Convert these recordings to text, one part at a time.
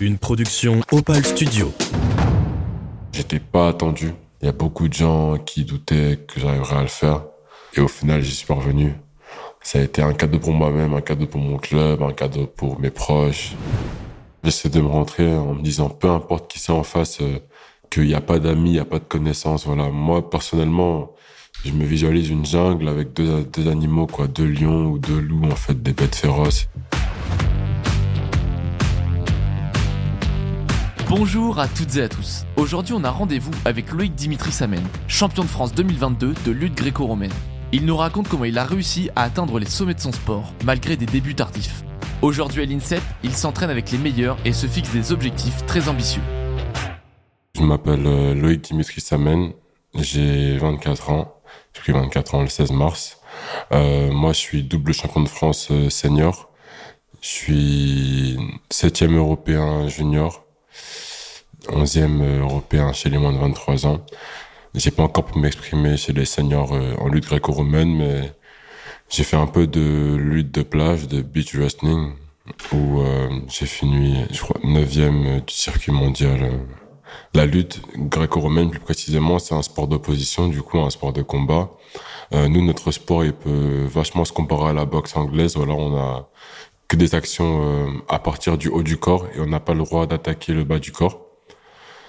Une production Opal Studio. J'étais pas attendu. Il y a beaucoup de gens qui doutaient que j'arriverais à le faire. Et au final, j'y suis parvenu. Ça a été un cadeau pour moi-même, un cadeau pour mon club, un cadeau pour mes proches. J'essaie de me rentrer en me disant, peu importe qui c'est en face, euh, qu'il n'y a pas d'amis, il n'y a pas de connaissances. Voilà. Moi, personnellement, je me visualise une jungle avec deux, deux animaux, quoi, deux lions ou deux loups, en fait, des bêtes féroces. Bonjour à toutes et à tous. Aujourd'hui, on a rendez-vous avec Loïc Dimitri Samen, champion de France 2022 de lutte gréco-romaine. Il nous raconte comment il a réussi à atteindre les sommets de son sport, malgré des débuts tardifs. Aujourd'hui à l'INSEP, il s'entraîne avec les meilleurs et se fixe des objectifs très ambitieux. Je m'appelle euh, Loïc Dimitri Samen, j'ai 24 ans, j'ai pris 24 ans le 16 mars. Euh, moi, je suis double champion de France euh, senior. Je suis septième européen junior, onzième européen chez les moins de 23 ans. J'ai pas encore pu m'exprimer chez les seniors euh, en lutte gréco-romaine, mais j'ai fait un peu de lutte de plage, de beach wrestling, où euh, j'ai fini, je crois, neuvième du circuit mondial. La lutte gréco-romaine, plus précisément, c'est un sport d'opposition, du coup, un sport de combat. Euh, nous, notre sport, il peut vachement se comparer à la boxe anglaise. Voilà, on a que des actions euh, à partir du haut du corps et on n'a pas le droit d'attaquer le bas du corps.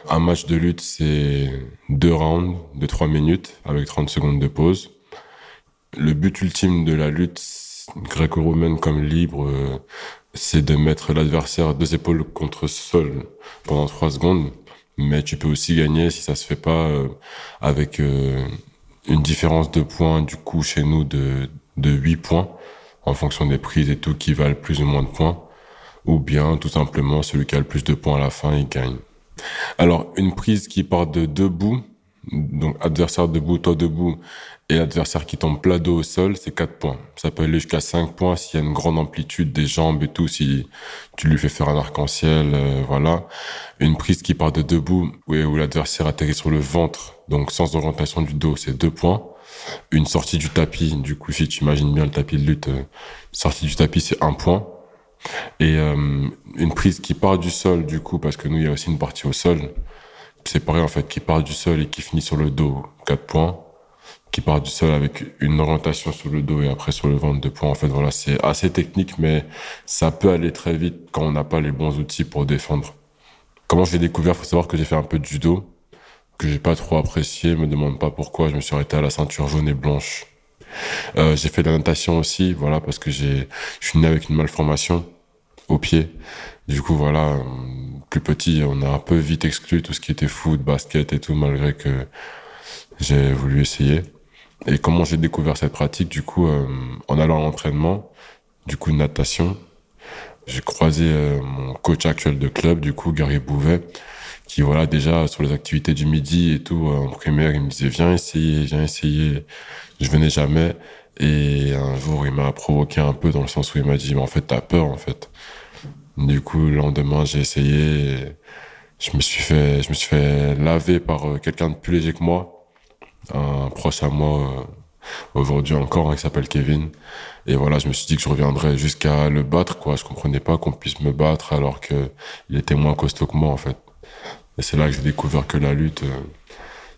Un match de lutte, c'est deux rounds de trois minutes avec 30 secondes de pause. Le but ultime de la lutte gréco-romaine comme libre, euh, c'est de mettre l'adversaire deux épaules contre sol pendant trois secondes. Mais tu peux aussi gagner si ça se fait pas euh, avec euh, une différence de points du coup chez nous de, de 8 points en fonction des prises et tout qui valent plus ou moins de points. Ou bien tout simplement celui qui a le plus de points à la fin, il gagne. Alors une prise qui part de debout, donc adversaire debout, toi debout, et l'adversaire qui tombe plat dos au sol, c'est 4 points. Ça peut aller jusqu'à 5 points s'il y a une grande amplitude des jambes et tout, si tu lui fais faire un arc-en-ciel, euh, voilà. Une prise qui part de debout, où l'adversaire atterrit sur le ventre, donc sans orientation du dos, c'est 2 points. Une sortie du tapis, du coup, si tu imagines bien le tapis de lutte, euh, sortie du tapis, c'est 1 point. Et euh, une prise qui part du sol, du coup, parce que nous, il y a aussi une partie au sol. C'est pareil, en fait, qui part du sol et qui finit sur le dos, 4 points. Qui part du sol avec une orientation sur le dos et après sur le ventre, 2 points. En fait, voilà, c'est assez technique, mais ça peut aller très vite quand on n'a pas les bons outils pour défendre. Comment je l'ai découvert Faut savoir que j'ai fait un peu de judo, que j'ai pas trop apprécié. Me demande pas pourquoi. Je me suis arrêté à la ceinture jaune et blanche. Euh, j'ai fait de la natation aussi, voilà, parce que j'ai, je suis né avec une malformation au pied. Du coup, voilà, euh, plus petit, on a un peu vite exclu tout ce qui était foot, basket et tout, malgré que j'ai voulu essayer. Et comment j'ai découvert cette pratique, du coup, euh, en allant à l'entraînement, du coup, natation, j'ai croisé euh, mon coach actuel de club, du coup, Gary Bouvet, qui, voilà, déjà, sur les activités du midi et tout, en primaire, il me disait, viens essayer, viens essayer. Je venais jamais. Et un jour, il m'a provoqué un peu dans le sens où il m'a dit, mais en fait, t'as peur, en fait. Du coup, le lendemain, j'ai essayé. Je me suis fait, je me suis fait laver par euh, quelqu'un de plus léger que moi, un proche à moi euh, aujourd'hui encore, hein, qui s'appelle Kevin. Et voilà, je me suis dit que je reviendrais jusqu'à le battre, quoi. Je comprenais pas qu'on puisse me battre alors que il était moins costaud que moi, en fait. Et c'est là que j'ai découvert que la lutte, euh,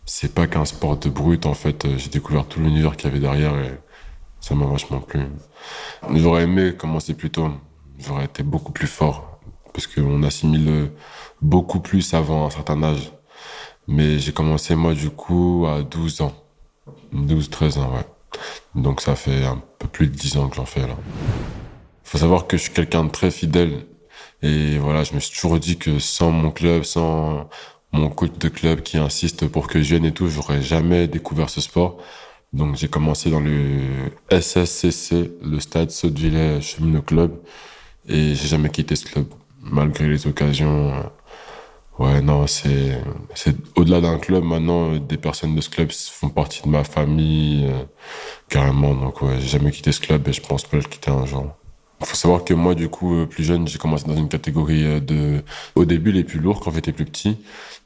c'est pas qu'un sport de brute, en fait. J'ai découvert tout l'univers qu'il y avait derrière et ça m'a vachement plu. J'aurais aimé commencer plus tôt. J'aurais été beaucoup plus fort. Parce qu'on assimile beaucoup plus avant un certain âge. Mais j'ai commencé, moi, du coup, à 12 ans. 12, 13 ans, ouais. Donc ça fait un peu plus de 10 ans que j'en fais, là. Faut savoir que je suis quelqu'un de très fidèle. Et voilà, je me suis toujours dit que sans mon club, sans mon coach de club qui insiste pour que je vienne et tout, j'aurais jamais découvert ce sport. Donc j'ai commencé dans le SSCC, le stade Saute-Villers Cheminot Club, et j'ai jamais quitté ce club, malgré les occasions. Ouais, non, c'est c'est au-delà d'un club. Maintenant, des personnes de ce club font partie de ma famille, euh, carrément. Donc ouais, j'ai jamais quitté ce club et je pense pas le quitter un jour. Faut savoir que moi, du coup, euh, plus jeune, j'ai commencé dans une catégorie euh, de, au début, les plus lourds quand j'étais plus petit.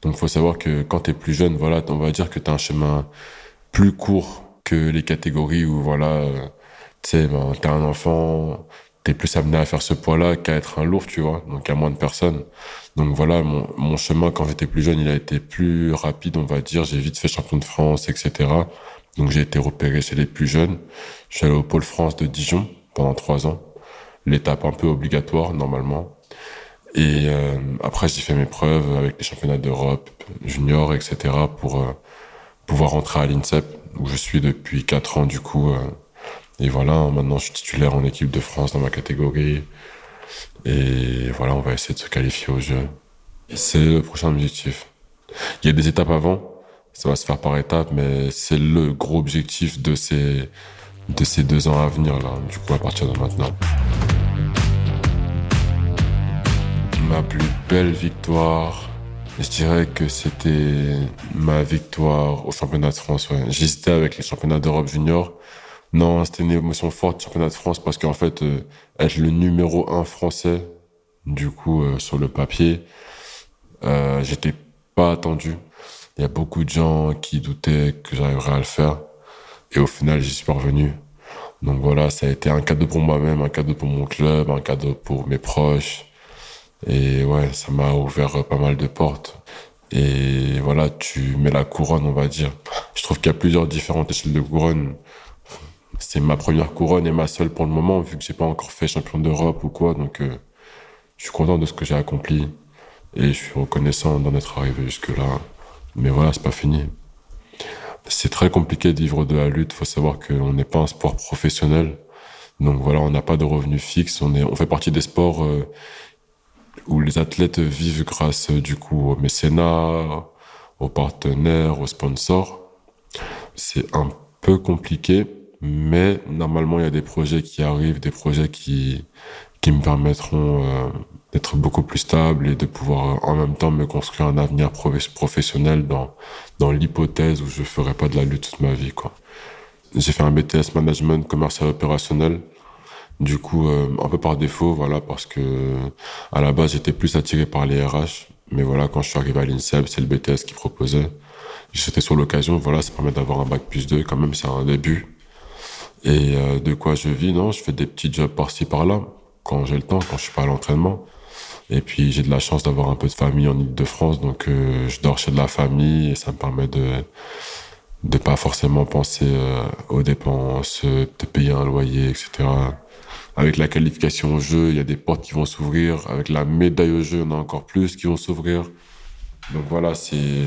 Donc, il faut savoir que quand t'es plus jeune, voilà, on va dire que t'as un chemin plus court que les catégories où, voilà, euh, tu sais, ben, t'es un enfant, t'es plus amené à faire ce poids-là qu'à être un lourd, tu vois, donc à moins de personnes. Donc voilà, mon, chemin quand j'étais plus jeune, il a été plus rapide, on va dire. J'ai vite fait champion de France, etc. Donc j'ai été repéré chez les plus jeunes. Je suis allé au pôle France de Dijon pendant trois ans. L'étape un peu obligatoire normalement. Et euh, après j'ai fait mes preuves avec les championnats d'Europe, junior, etc. pour euh, pouvoir rentrer à l'INSEP où je suis depuis quatre ans du coup. Euh, et voilà, maintenant je suis titulaire en équipe de France dans ma catégorie. Et voilà, on va essayer de se qualifier au jeu. C'est le prochain objectif. Il y a des étapes avant, ça va se faire par étapes, mais c'est le gros objectif de ces, de ces deux ans à venir, là, du coup, à partir de maintenant. Ma plus belle victoire, je dirais que c'était ma victoire au championnat de France. J'hésitais avec les championnats d'Europe junior. Non, c'était une émotion forte, championnat de France, parce qu'en fait, euh, être le numéro un français, du coup, euh, sur le papier, euh, j'étais pas attendu. Il y a beaucoup de gens qui doutaient que j'arriverais à le faire. Et au final, j'y suis parvenu. Donc voilà, ça a été un cadeau pour moi-même, un cadeau pour mon club, un cadeau pour mes proches. Et ouais, ça m'a ouvert pas mal de portes. Et voilà, tu mets la couronne, on va dire. Je trouve qu'il y a plusieurs différentes échelles de couronne. C'est ma première couronne et ma seule pour le moment, vu que j'ai pas encore fait champion d'Europe ou quoi. Donc, euh, je suis content de ce que j'ai accompli et je suis reconnaissant d'en être arrivé jusque-là. Mais voilà, c'est pas fini. C'est très compliqué de vivre de la lutte. Faut savoir qu'on n'est pas un sport professionnel. Donc voilà, on n'a pas de revenus fixes. On est, on fait partie des sports euh, où les athlètes vivent grâce du coup au mécénat, aux partenaires, aux sponsors. C'est un peu compliqué mais normalement, il y a des projets qui arrivent, des projets qui, qui me permettront euh, d'être beaucoup plus stable et de pouvoir euh, en même temps me construire un avenir professionnel dans, dans l'hypothèse où je ferai pas de la lutte toute ma vie, quoi. J'ai fait un BTS management commercial opérationnel. Du coup, euh, un peu par défaut, voilà, parce que à la base, j'étais plus attiré par les RH. Mais voilà, quand je suis arrivé à l'INSEP, c'est le BTS qui proposait. Sauté sur l'occasion, voilà, ça permet d'avoir un bac plus 2, quand même, c'est un début. Et euh, de quoi je vis, non Je fais des petits jobs par-ci par-là, quand j'ai le temps, quand je suis pas à l'entraînement. Et puis j'ai de la chance d'avoir un peu de famille en Ile-de-France, donc euh, je dors chez de la famille et ça me permet de de pas forcément penser euh, aux dépenses, de payer un loyer, etc. Avec la qualification au jeu, il y a des portes qui vont s'ouvrir. Avec la médaille au jeu, en a encore plus qui vont s'ouvrir. Donc voilà, c'est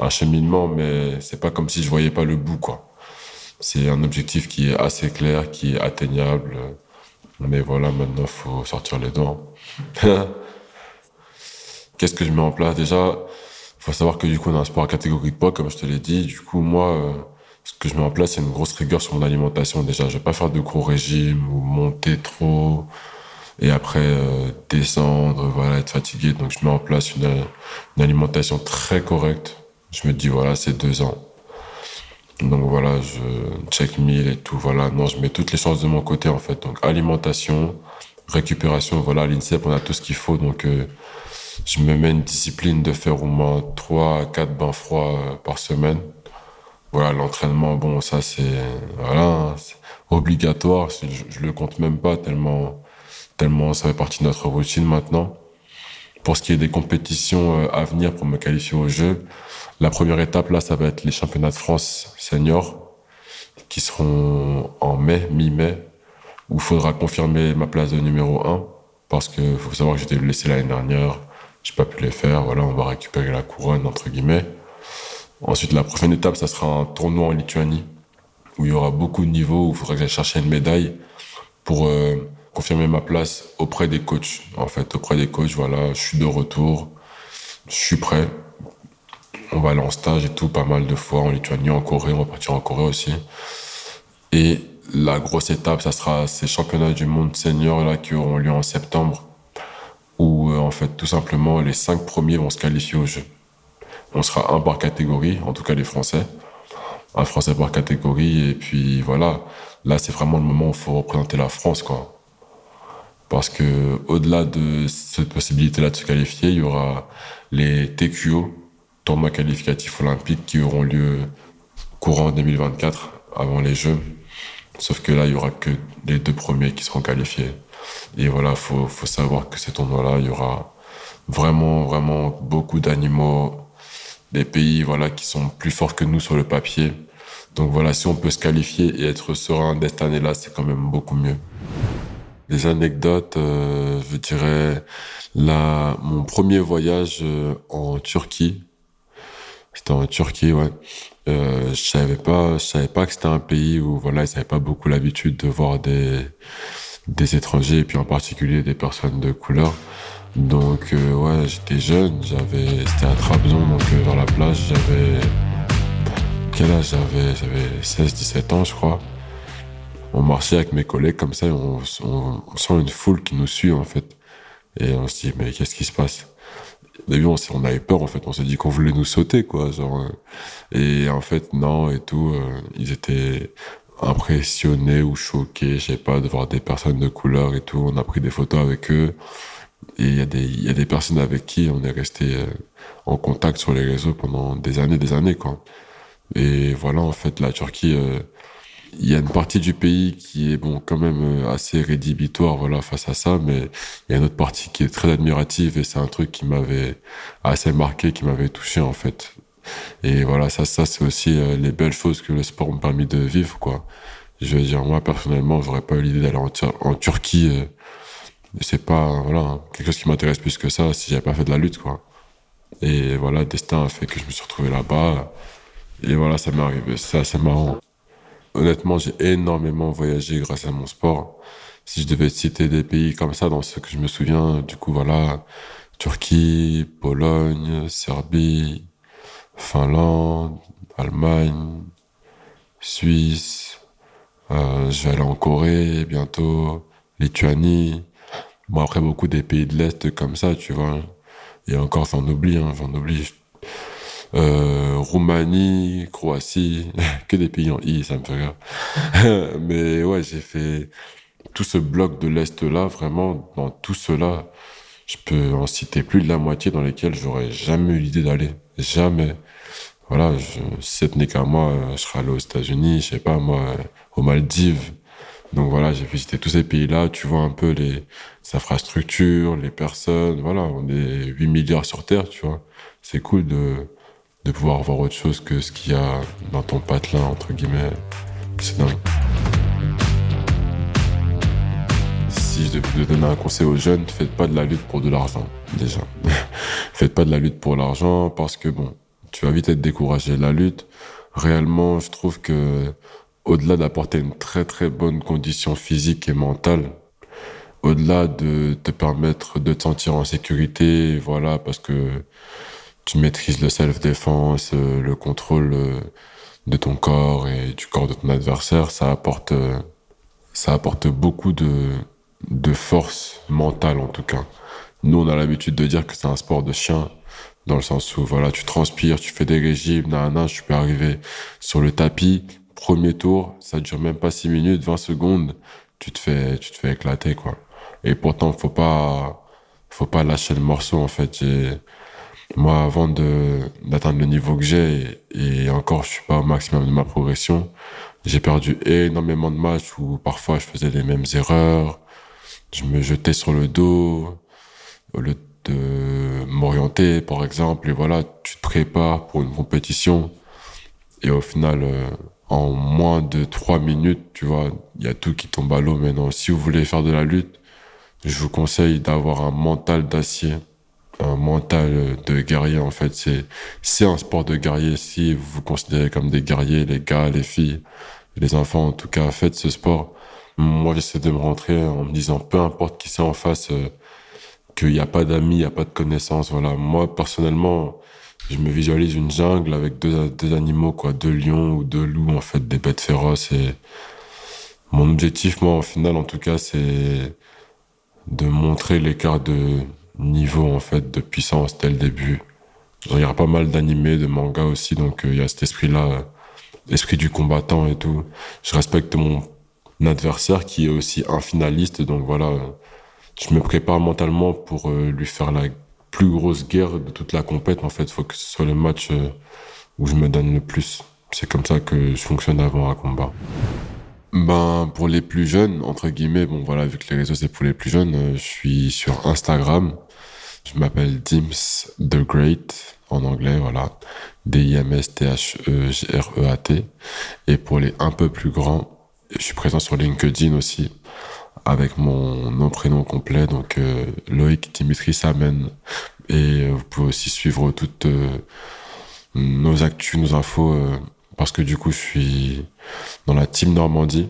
un cheminement, mais c'est pas comme si je voyais pas le bout, quoi. C'est un objectif qui est assez clair, qui est atteignable. Mais voilà, maintenant, faut sortir les dents. Qu'est-ce que je mets en place? Déjà, il faut savoir que du coup, on a un sport à catégorie de poids, comme je te l'ai dit. Du coup, moi, euh, ce que je mets en place, c'est une grosse rigueur sur mon alimentation. Déjà, je vais pas faire de gros régimes ou monter trop et après euh, descendre, voilà, être fatigué. Donc, je mets en place une alimentation très correcte. Je me dis, voilà, c'est deux ans donc voilà, je check mille et tout. Voilà, non, je mets toutes les chances de mon côté en fait. Donc alimentation, récupération, voilà, l'INSEP, on a tout ce qu'il faut. Donc euh, je me mets une discipline de faire au moins 3 à 4 bains froids euh, par semaine. Voilà, l'entraînement, bon, ça c'est voilà, obligatoire. Je, je, le compte même pas tellement, tellement ça fait partie de notre routine maintenant. Pour ce qui est des compétitions euh, à venir pour me qualifier au jeu, la première étape, là, ça va être les championnats de France seniors qui seront en mai, mi-mai, où il faudra confirmer ma place de numéro 1 parce que faut savoir que j'étais blessé l'année dernière, j'ai pas pu les faire. Voilà, on va récupérer la couronne entre guillemets. Ensuite, la prochaine étape, ça sera un tournoi en Lituanie où il y aura beaucoup de niveaux où il faudra que j'aille chercher une médaille pour euh, confirmer ma place auprès des coachs. En fait, auprès des coachs, voilà, je suis de retour, je suis prêt on va aller en stage et tout pas mal de fois en Lituanie, en Corée, on va partir en Corée aussi. Et la grosse étape, ça sera ces championnats du monde senior là qui auront lieu en septembre, où euh, en fait tout simplement les cinq premiers vont se qualifier au jeu. On sera un par catégorie, en tout cas les Français, un Français par catégorie, et puis voilà. Là, c'est vraiment le moment où il faut représenter la France, quoi. Parce que au-delà de cette possibilité-là de se qualifier, il y aura les TQO, tournois qualificatifs olympiques qui auront lieu courant 2024, avant les Jeux. Sauf que là, il y aura que les deux premiers qui seront qualifiés. Et voilà, faut, faut savoir que ces tournois-là, il y aura vraiment, vraiment beaucoup d'animaux, des pays, voilà, qui sont plus forts que nous sur le papier. Donc voilà, si on peut se qualifier et être serein cette année-là, c'est quand même beaucoup mieux. Les anecdotes, euh, je dirais, là, mon premier voyage euh, en Turquie, c'était en Turquie, ouais. Euh, je savais pas, je savais pas que c'était un pays où voilà, ils n'avaient pas beaucoup l'habitude de voir des des étrangers et puis en particulier des personnes de couleur. Donc euh, ouais, j'étais jeune, j'avais c'était à Trabzon donc euh, vers la plage, j'avais quel âge j'avais? J'avais 16 17 ans, je crois. On marchait avec mes collègues comme ça, et on, sent une foule qui nous suit en fait. Et on se dit mais qu'est-ce qui se passe? Au début, on, on avait peur, en fait. On s'est dit qu'on voulait nous sauter, quoi. Euh. et en fait, non, et tout. Euh, ils étaient impressionnés ou choqués, je sais pas, de voir des personnes de couleur et tout. On a pris des photos avec eux. Et il y a des, il y a des personnes avec qui on est resté euh, en contact sur les réseaux pendant des années, des années, quoi. Et voilà, en fait, la Turquie, il y a une partie du pays qui est bon quand même euh, assez rédhibitoire voilà face à ça mais il y a une autre partie qui est très admirative et c'est un truc qui m'avait assez marqué qui m'avait touché en fait. Et voilà ça ça c'est aussi euh, les belles choses que le sport m'a permis de vivre quoi. Je veux dire moi personnellement j'aurais pas eu l'idée d'aller en, en, Turquie euh, c'est pas voilà quelque chose qui m'intéresse plus que ça si j'avais pas fait de la lutte quoi. Et voilà destin a fait que je me suis retrouvé là-bas. Et voilà ça m'est arrivé c'est assez marrant Honnêtement, j'ai énormément voyagé grâce à mon sport. Si je devais citer des pays comme ça, dans ce que je me souviens, du coup, voilà, Turquie, Pologne, Serbie, Finlande, Allemagne, Suisse, euh, je vais aller en Corée bientôt, Lituanie. Bon, après, beaucoup des pays de l'Est comme ça, tu vois. Et encore, j'en oublie, hein, j'en oublie euh, Roumanie, Croatie, que des pays en I, ça me fait rire. Mais ouais, j'ai fait tout ce bloc de l'Est là, vraiment, dans tout cela, je peux en citer plus de la moitié dans lesquels j'aurais jamais eu l'idée d'aller. Jamais. Voilà, je, si ce n'est qu'à moi, je serais allé aux États-Unis, je sais pas, moi, aux Maldives. Donc voilà, j'ai visité tous ces pays-là, tu vois un peu les infrastructures, les personnes, voilà, on est 8 milliards sur Terre, tu vois. C'est cool de, de pouvoir voir autre chose que ce qu'il y a dans ton patelin, entre guillemets. C'est. Si je devais donner un conseil aux jeunes, faites pas de la lutte pour de l'argent, déjà. faites pas de la lutte pour l'argent parce que bon, tu vas vite être découragé. La lutte, réellement, je trouve que au-delà d'apporter une très très bonne condition physique et mentale, au-delà de te permettre de te sentir en sécurité, voilà, parce que tu maîtrises le self-défense, euh, le contrôle euh, de ton corps et du corps de ton adversaire, ça apporte, euh, ça apporte beaucoup de, de force mentale en tout cas. Nous, on a l'habitude de dire que c'est un sport de chien, dans le sens où voilà, tu transpires, tu fais des régimes, nan, je peux arriver sur le tapis, premier tour, ça dure même pas 6 minutes, 20 secondes, tu te fais, tu te fais éclater quoi. Et pourtant, faut pas, faut pas lâcher le morceau en fait. Moi, avant d'atteindre le niveau que j'ai, et, encore, je suis pas au maximum de ma progression, j'ai perdu énormément de matchs où parfois je faisais les mêmes erreurs, je me jetais sur le dos, au lieu de m'orienter, par exemple, et voilà, tu te prépares pour une compétition, et au final, euh, en moins de trois minutes, tu vois, il y a tout qui tombe à l'eau. Maintenant. Si vous voulez faire de la lutte, je vous conseille d'avoir un mental d'acier un mental de guerrier en fait. C'est c'est un sport de guerrier. Si vous vous considérez comme des guerriers les gars les filles les enfants en tout cas faites ce sport. Moi j'essaie de me rentrer en me disant peu importe qui c'est en face euh, qu'il n'y a pas d'amis il n'y a pas de connaissances voilà. Moi personnellement je me visualise une jungle avec deux, deux animaux quoi. Deux lions ou deux loups en fait des bêtes féroces. Et mon objectif moi au final en tout cas c'est de montrer l'écart de niveau en fait de puissance dès le début. Je regarde pas mal d'animés, de mangas aussi, donc euh, il y a cet esprit-là, euh, l'esprit du combattant et tout. Je respecte mon adversaire qui est aussi un finaliste, donc voilà, je me prépare mentalement pour euh, lui faire la plus grosse guerre de toute la compète. En fait, faut que ce soit le match où je me donne le plus. C'est comme ça que je fonctionne avant un combat. Ben, pour les plus jeunes, entre guillemets, bon voilà, vu que les réseaux c'est pour les plus jeunes, euh, je suis sur Instagram. Je m'appelle Dims the Great, en anglais, voilà. D-I-M-S-T-H-E-G-R-E-A-T. Et pour les un peu plus grands, je suis présent sur LinkedIn aussi, avec mon nom, prénom complet, donc euh, Loïc Dimitri Samen. Et euh, vous pouvez aussi suivre toutes nos actus, nos infos, parce que du coup, je suis dans la team Normandie,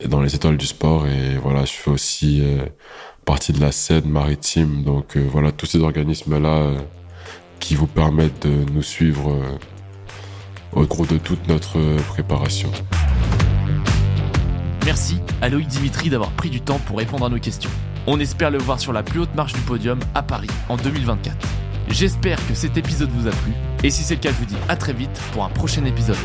et dans les étoiles du sport, et voilà, je fais aussi euh, partie de la scène maritime, donc euh, voilà, tous ces organismes-là euh, qui vous permettent de nous suivre au cours de toute notre préparation. Merci à Loïc Dimitri d'avoir pris du temps pour répondre à nos questions. On espère le voir sur la plus haute marche du podium à Paris en 2024. J'espère que cet épisode vous a plu, et si c'est le cas, je vous dis à très vite pour un prochain épisode.